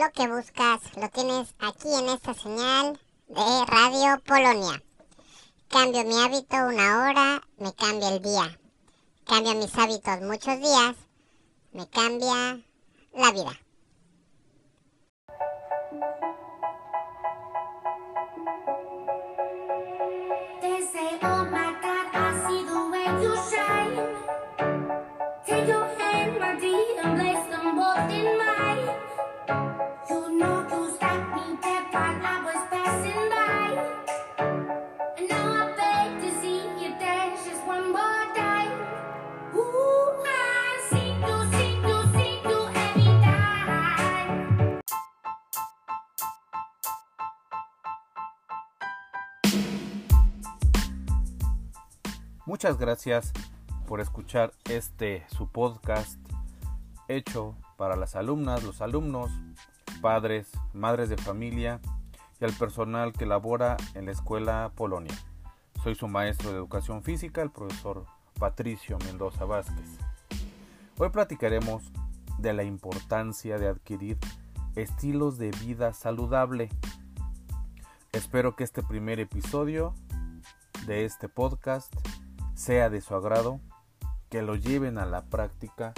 lo que buscas lo tienes aquí en esta señal de Radio Polonia. Cambio mi hábito una hora, me cambia el día. Cambio mis hábitos muchos días, me cambia la vida. Muchas gracias por escuchar este su podcast hecho para las alumnas, los alumnos, padres, madres de familia y al personal que labora en la escuela Polonia. Soy su maestro de educación física, el profesor Patricio Mendoza Vázquez. Hoy platicaremos de la importancia de adquirir estilos de vida saludable. Espero que este primer episodio de este podcast sea de su agrado, que lo lleven a la práctica,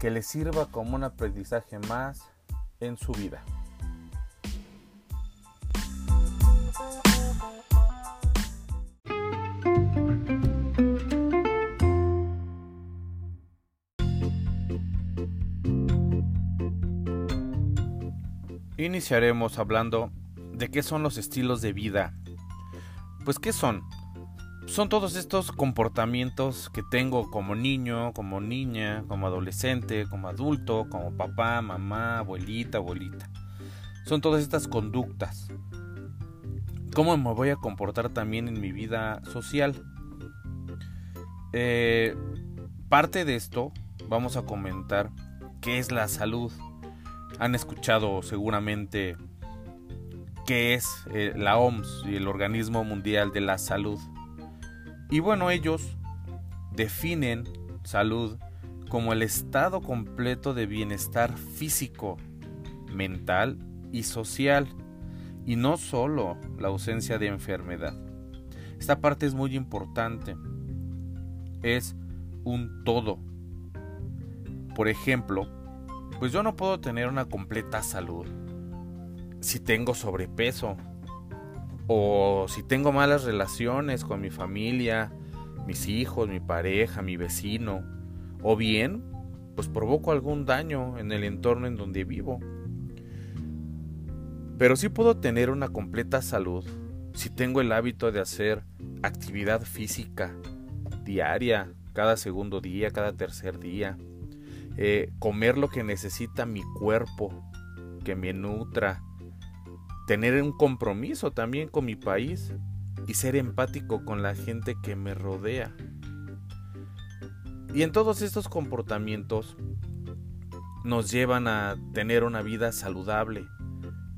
que les sirva como un aprendizaje más en su vida. Iniciaremos hablando de qué son los estilos de vida. Pues qué son? Son todos estos comportamientos que tengo como niño, como niña, como adolescente, como adulto, como papá, mamá, abuelita, abuelita. Son todas estas conductas. ¿Cómo me voy a comportar también en mi vida social? Eh, parte de esto vamos a comentar qué es la salud. Han escuchado seguramente qué es eh, la OMS y el Organismo Mundial de la Salud. Y bueno, ellos definen salud como el estado completo de bienestar físico, mental y social, y no solo la ausencia de enfermedad. Esta parte es muy importante. Es un todo. Por ejemplo, pues yo no puedo tener una completa salud si tengo sobrepeso o si tengo malas relaciones con mi familia, mis hijos, mi pareja, mi vecino, o bien, pues provoco algún daño en el entorno en donde vivo. Pero sí puedo tener una completa salud si tengo el hábito de hacer actividad física diaria, cada segundo día, cada tercer día, eh, comer lo que necesita mi cuerpo, que me nutra, tener un compromiso también con mi país y ser empático con la gente que me rodea. Y en todos estos comportamientos nos llevan a tener una vida saludable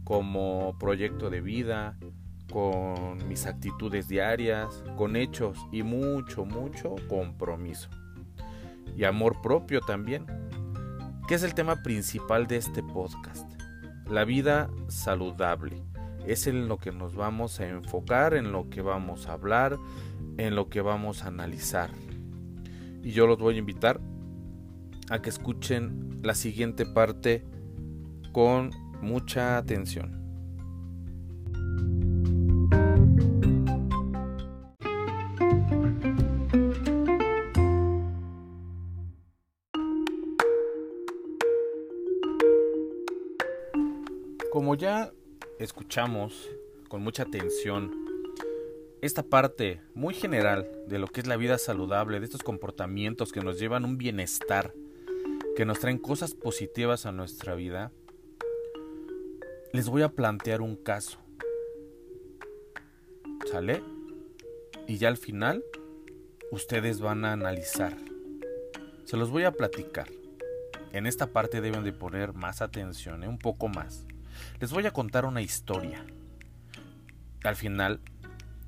como proyecto de vida, con mis actitudes diarias, con hechos y mucho, mucho compromiso. Y amor propio también, que es el tema principal de este podcast. La vida saludable es en lo que nos vamos a enfocar, en lo que vamos a hablar, en lo que vamos a analizar. Y yo los voy a invitar a que escuchen la siguiente parte con mucha atención. Como ya escuchamos con mucha atención esta parte muy general de lo que es la vida saludable, de estos comportamientos que nos llevan un bienestar, que nos traen cosas positivas a nuestra vida, les voy a plantear un caso. ¿Sale? Y ya al final, ustedes van a analizar. Se los voy a platicar. En esta parte deben de poner más atención, ¿eh? un poco más. Les voy a contar una historia. Al final,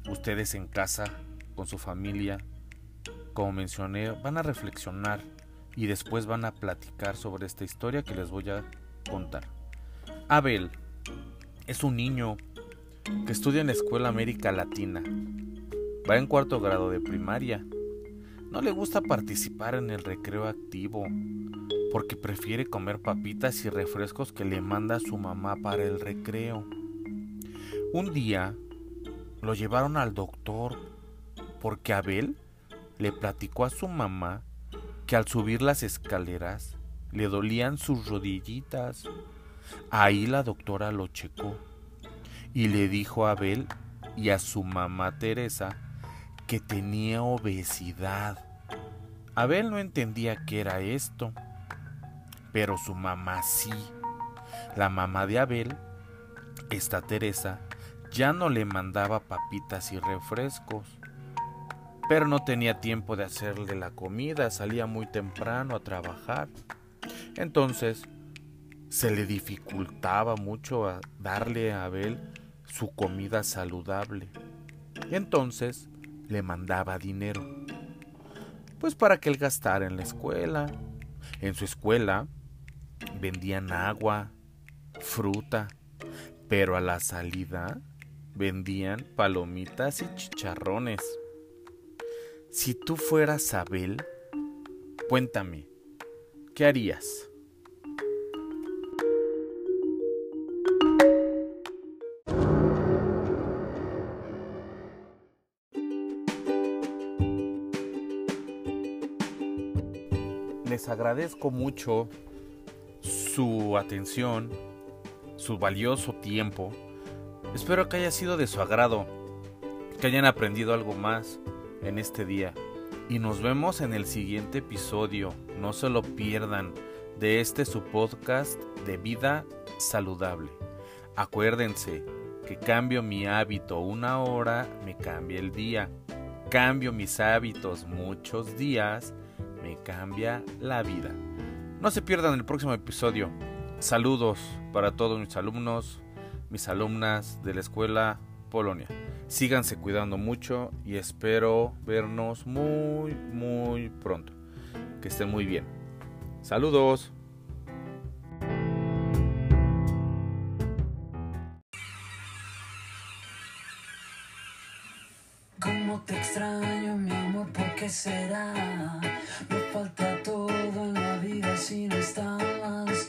ustedes en casa, con su familia, como mencioné, van a reflexionar y después van a platicar sobre esta historia que les voy a contar. Abel es un niño que estudia en la Escuela América Latina. Va en cuarto grado de primaria. No le gusta participar en el recreo activo porque prefiere comer papitas y refrescos que le manda su mamá para el recreo. Un día lo llevaron al doctor porque Abel le platicó a su mamá que al subir las escaleras le dolían sus rodillitas. Ahí la doctora lo checó y le dijo a Abel y a su mamá Teresa que tenía obesidad. Abel no entendía qué era esto, pero su mamá sí. La mamá de Abel, esta Teresa, ya no le mandaba papitas y refrescos, pero no tenía tiempo de hacerle la comida, salía muy temprano a trabajar. Entonces, se le dificultaba mucho darle a Abel su comida saludable. Entonces, le mandaba dinero. Pues para que él gastara en la escuela. En su escuela vendían agua, fruta, pero a la salida vendían palomitas y chicharrones. Si tú fueras Abel, cuéntame, ¿qué harías? Les agradezco mucho su atención, su valioso tiempo. Espero que haya sido de su agrado, que hayan aprendido algo más en este día. Y nos vemos en el siguiente episodio. No se lo pierdan de este su podcast de vida saludable. Acuérdense que cambio mi hábito una hora, me cambia el día. Cambio mis hábitos muchos días, me cambia la vida. No se pierdan el próximo episodio. Saludos para todos mis alumnos, mis alumnas de la escuela Polonia. Síganse cuidando mucho y espero vernos muy, muy pronto. Que estén muy bien. Saludos. Te extraño, mi amor, ¿por qué será? Me falta todo en la vida si no estás.